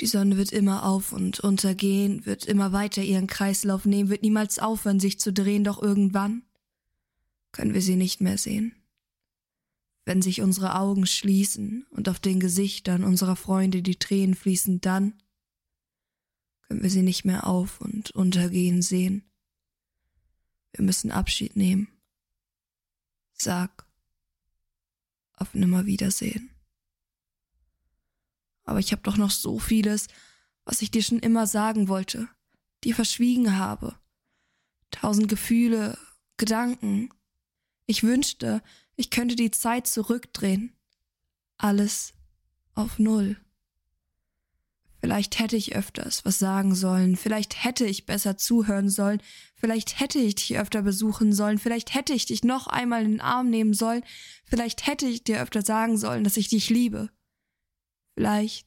Die Sonne wird immer auf und untergehen, wird immer weiter ihren Kreislauf nehmen, wird niemals aufhören, sich zu drehen, doch irgendwann können wir sie nicht mehr sehen. Wenn sich unsere Augen schließen und auf den Gesichtern unserer Freunde die Tränen fließen, dann können wir sie nicht mehr auf und untergehen sehen. Wir müssen Abschied nehmen. Sag auf Nimmerwiedersehen. Aber ich habe doch noch so vieles, was ich dir schon immer sagen wollte, dir verschwiegen habe. Tausend Gefühle, Gedanken. Ich wünschte, ich könnte die Zeit zurückdrehen. Alles auf Null. Vielleicht hätte ich öfters was sagen sollen, vielleicht hätte ich besser zuhören sollen, vielleicht hätte ich dich öfter besuchen sollen, vielleicht hätte ich dich noch einmal in den Arm nehmen sollen, vielleicht hätte ich dir öfter sagen sollen, dass ich dich liebe. Vielleicht,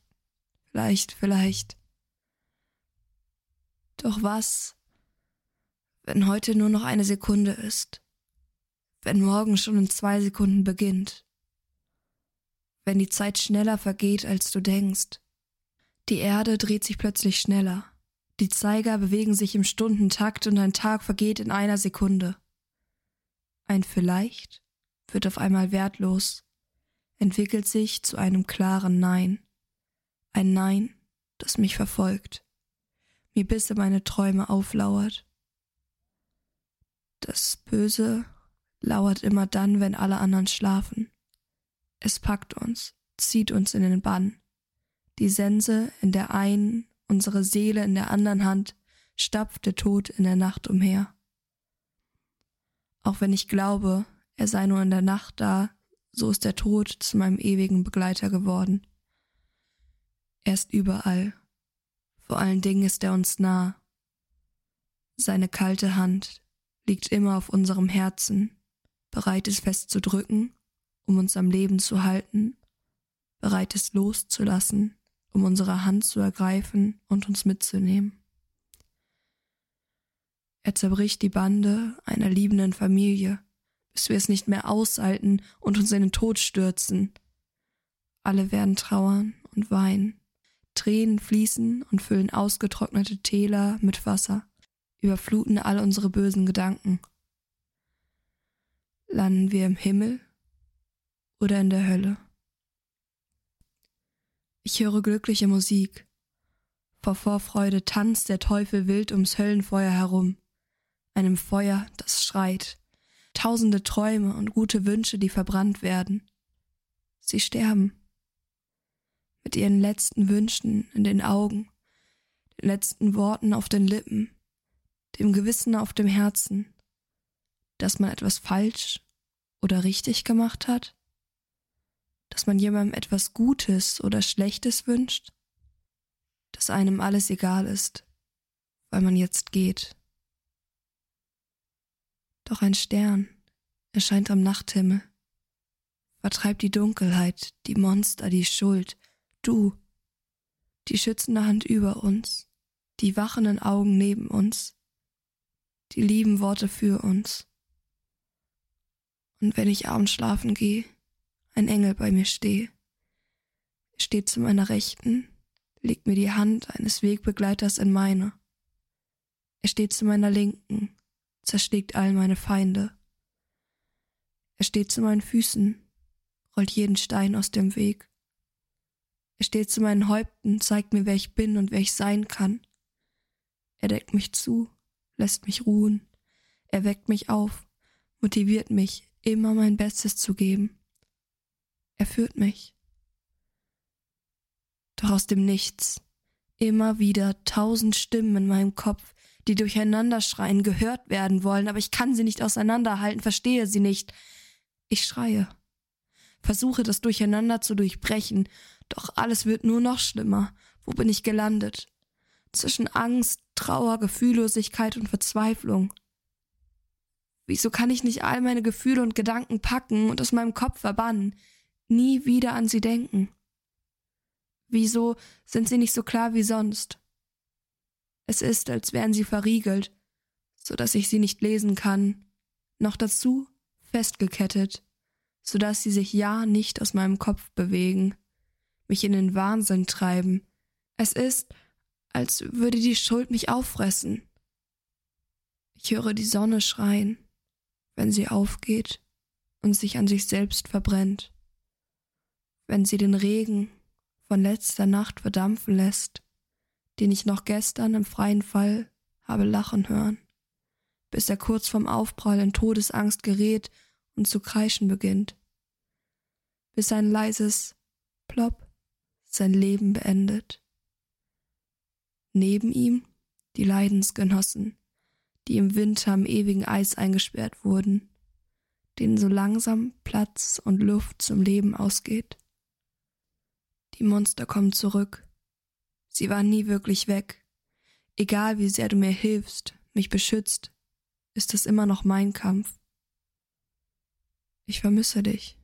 vielleicht, vielleicht. Doch was, wenn heute nur noch eine Sekunde ist? Wenn morgen schon in zwei Sekunden beginnt? Wenn die Zeit schneller vergeht, als du denkst? Die Erde dreht sich plötzlich schneller. Die Zeiger bewegen sich im Stundentakt und ein Tag vergeht in einer Sekunde. Ein vielleicht wird auf einmal wertlos, entwickelt sich zu einem klaren Nein. Ein Nein, das mich verfolgt, mir bis in meine Träume auflauert. Das Böse lauert immer dann, wenn alle anderen schlafen. Es packt uns, zieht uns in den Bann die Sense in der einen, unsere Seele in der anderen Hand, stapft der Tod in der Nacht umher. Auch wenn ich glaube, er sei nur in der Nacht da, so ist der Tod zu meinem ewigen Begleiter geworden. Er ist überall. Vor allen Dingen ist er uns nah. Seine kalte Hand liegt immer auf unserem Herzen, bereit es festzudrücken, um uns am Leben zu halten, bereit es loszulassen, um unsere Hand zu ergreifen und uns mitzunehmen. Er zerbricht die Bande einer liebenden Familie, bis wir es nicht mehr aushalten und uns in den Tod stürzen. Alle werden trauern und weinen. Tränen fließen und füllen ausgetrocknete Täler mit Wasser, überfluten all unsere bösen Gedanken. Landen wir im Himmel oder in der Hölle? Ich höre glückliche Musik. Vor Vorfreude tanzt der Teufel wild ums Höllenfeuer herum. Einem Feuer, das schreit. Tausende Träume und gute Wünsche, die verbrannt werden. Sie sterben. Mit ihren letzten Wünschen in den Augen, den letzten Worten auf den Lippen, dem Gewissen auf dem Herzen, dass man etwas falsch oder richtig gemacht hat? dass man jemandem etwas Gutes oder Schlechtes wünscht, dass einem alles egal ist, weil man jetzt geht. Doch ein Stern erscheint am Nachthimmel, vertreibt die Dunkelheit, die Monster, die Schuld, du, die schützende Hand über uns, die wachenden Augen neben uns, die lieben Worte für uns. Und wenn ich abends schlafen gehe, ein Engel bei mir stehe. Er steht zu meiner Rechten, legt mir die Hand eines Wegbegleiters in meine. Er steht zu meiner Linken, zerschlägt all meine Feinde. Er steht zu meinen Füßen, rollt jeden Stein aus dem Weg. Er steht zu meinen Häupten, zeigt mir, wer ich bin und wer ich sein kann. Er deckt mich zu, lässt mich ruhen, er weckt mich auf, motiviert mich, immer mein Bestes zu geben. Er führt mich. Doch aus dem Nichts, immer wieder tausend Stimmen in meinem Kopf, die durcheinander schreien, gehört werden wollen, aber ich kann sie nicht auseinanderhalten, verstehe sie nicht. Ich schreie, versuche das Durcheinander zu durchbrechen, doch alles wird nur noch schlimmer. Wo bin ich gelandet? Zwischen Angst, Trauer, Gefühllosigkeit und Verzweiflung. Wieso kann ich nicht all meine Gefühle und Gedanken packen und aus meinem Kopf verbannen? nie wieder an sie denken? Wieso sind sie nicht so klar wie sonst? Es ist, als wären sie verriegelt, so dass ich sie nicht lesen kann, noch dazu festgekettet, so dass sie sich ja nicht aus meinem Kopf bewegen, mich in den Wahnsinn treiben, Es ist, als würde die Schuld mich auffressen. Ich höre die Sonne schreien, wenn sie aufgeht und sich an sich selbst verbrennt, wenn sie den Regen von letzter Nacht verdampfen lässt, den ich noch gestern im freien Fall habe lachen hören, bis er kurz vorm Aufprall in Todesangst gerät und zu kreischen beginnt, bis ein leises Plopp sein Leben beendet. Neben ihm die Leidensgenossen, die im Winter am ewigen Eis eingesperrt wurden, denen so langsam Platz und Luft zum Leben ausgeht. Die Monster kommen zurück. Sie waren nie wirklich weg. Egal wie sehr du mir hilfst, mich beschützt, ist es immer noch mein Kampf. Ich vermisse dich.